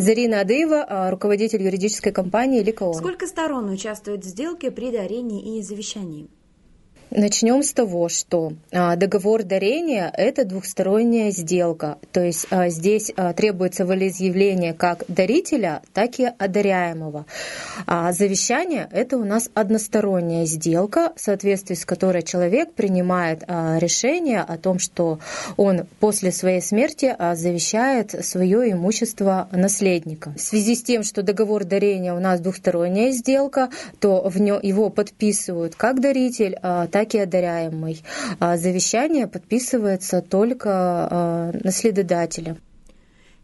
Зарина Адыева, а, руководитель юридической компании Ликаон. Сколько сторон участвуют в сделке при дарении и завещании? Начнем с того, что а, договор дарения – это двухсторонняя сделка. То есть а, здесь а, требуется волеизъявление как дарителя, так и одаряемого. А завещание – это у нас односторонняя сделка, в соответствии с которой человек принимает решение о том, что он после своей смерти завещает свое имущество наследникам. В связи с тем, что договор дарения у нас двухсторонняя сделка, то в него его подписывают как даритель, так так и одаряемый. А завещание подписывается только а, наследодателем.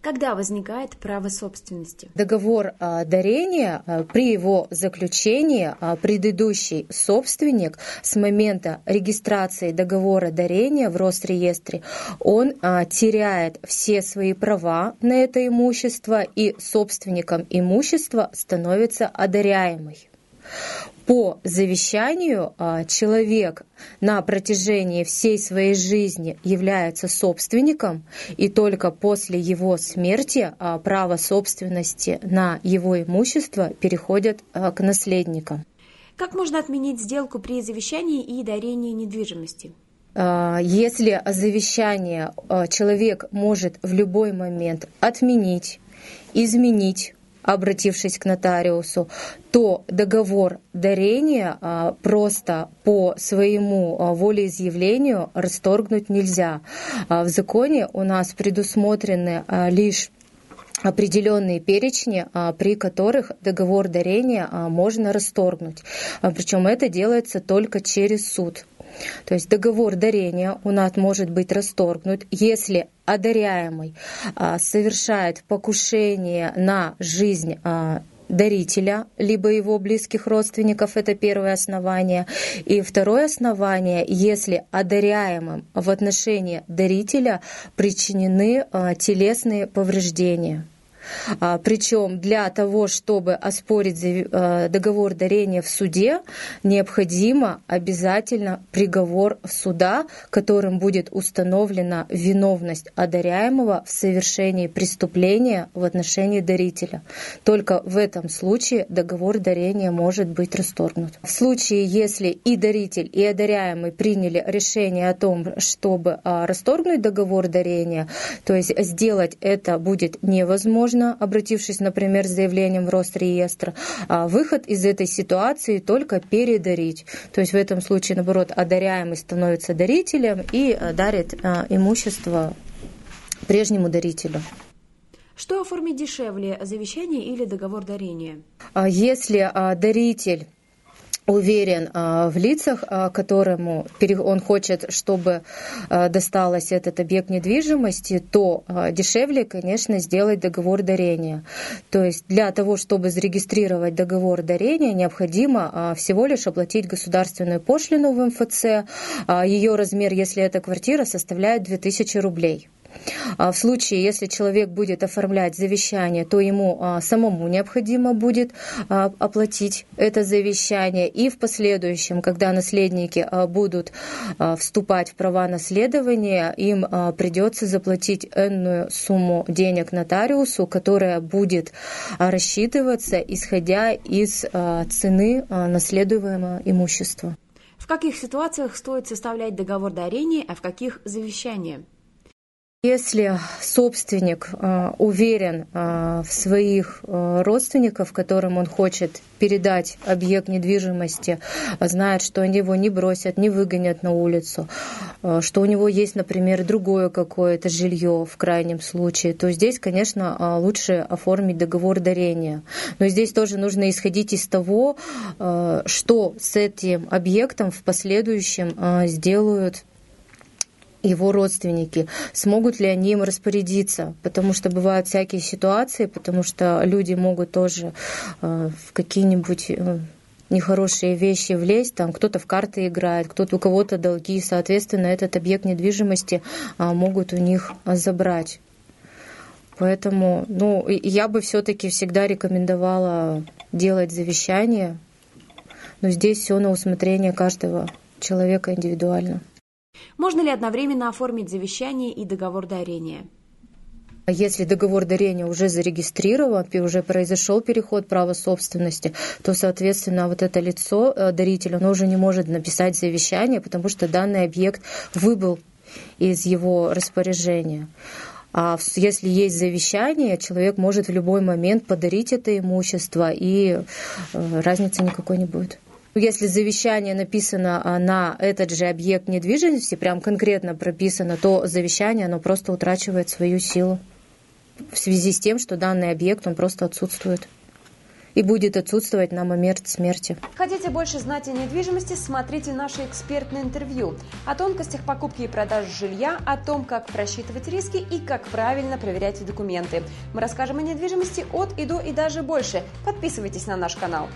Когда возникает право собственности? Договор дарения, при его заключении предыдущий собственник с момента регистрации договора дарения в Росреестре, он теряет все свои права на это имущество и собственником имущества становится одаряемый по завещанию а, человек на протяжении всей своей жизни является собственником, и только после его смерти а, право собственности на его имущество переходит а, к наследникам. Как можно отменить сделку при завещании и дарении недвижимости? Если завещание человек может в любой момент отменить, изменить, обратившись к нотариусу, то договор дарения а, просто по своему а, волеизъявлению расторгнуть нельзя. А, в законе у нас предусмотрены лишь определенные перечни, при которых договор дарения можно расторгнуть. Причем это делается только через суд. То есть договор дарения у нас может быть расторгнут, если одаряемый а, совершает покушение на жизнь а, дарителя, либо его близких родственников, это первое основание. И второе основание, если одаряемым в отношении дарителя причинены а, телесные повреждения. А, Причем для того, чтобы оспорить э, договор дарения в суде, необходимо обязательно приговор суда, которым будет установлена виновность одаряемого в совершении преступления в отношении дарителя. Только в этом случае договор дарения может быть расторгнут. В случае, если и даритель, и одаряемый приняли решение о том, чтобы а, расторгнуть договор дарения, то есть сделать это будет невозможно, нужно, обратившись, например, с заявлением в Росреестр, а выход из этой ситуации только передарить. То есть в этом случае, наоборот, одаряемый становится дарителем и э, дарит э, имущество прежнему дарителю. Что оформить дешевле, завещание или договор дарения? А если а, даритель уверен а, в лицах, а, которому он хочет, чтобы а, досталось этот объект недвижимости, то дешевле, конечно, сделать договор дарения. То есть для того, чтобы зарегистрировать договор дарения, необходимо всего лишь оплатить государственную пошлину в МФЦ. Ее размер, если это квартира, составляет 2000 рублей. А в случае, если человек будет оформлять завещание, то ему а, самому необходимо будет а, оплатить это завещание. И в последующем, когда наследники будут вступать в права наследования, им придется заплатить энную сумму денег нотариусу, которая будет рассчитываться, исходя из цены наследуемого имущества. В каких ситуациях стоит составлять договор дарения, а в каких завещание? Если собственник э, уверен э, в своих э, родственников, которым он хочет передать объект недвижимости, знает, что они его не бросят, не выгонят на улицу, что у него есть, например, другое какое-то жилье в крайнем случае, то здесь, конечно, лучше оформить договор дарения. Но здесь тоже нужно исходить из того, что с этим объектом в последующем сделают его родственники, смогут ли они им распорядиться, потому что бывают всякие ситуации, потому что люди могут тоже э, в какие-нибудь э, нехорошие вещи влезть, там кто-то в карты играет, кто-то у кого-то долги, соответственно, этот объект недвижимости а, могут у них забрать. Поэтому, ну, я бы все-таки всегда рекомендовала делать завещание, но здесь все на усмотрение каждого человека индивидуально. Можно ли одновременно оформить завещание и договор дарения? Если договор дарения уже зарегистрирован, уже произошел переход права собственности, то, соответственно, вот это лицо, э, даритель, оно уже не может написать завещание, потому что данный объект выбыл из его распоряжения. А если есть завещание, человек может в любой момент подарить это имущество, и э, разницы никакой не будет. Если завещание написано а, на этот же объект недвижимости, прям конкретно прописано, то завещание оно просто утрачивает свою силу в связи с тем, что данный объект он просто отсутствует и будет отсутствовать на момент смерти. Хотите больше знать о недвижимости, смотрите наше экспертное интервью о тонкостях покупки и продажи жилья, о том, как просчитывать риски и как правильно проверять документы. Мы расскажем о недвижимости от и до и даже больше. Подписывайтесь на наш канал.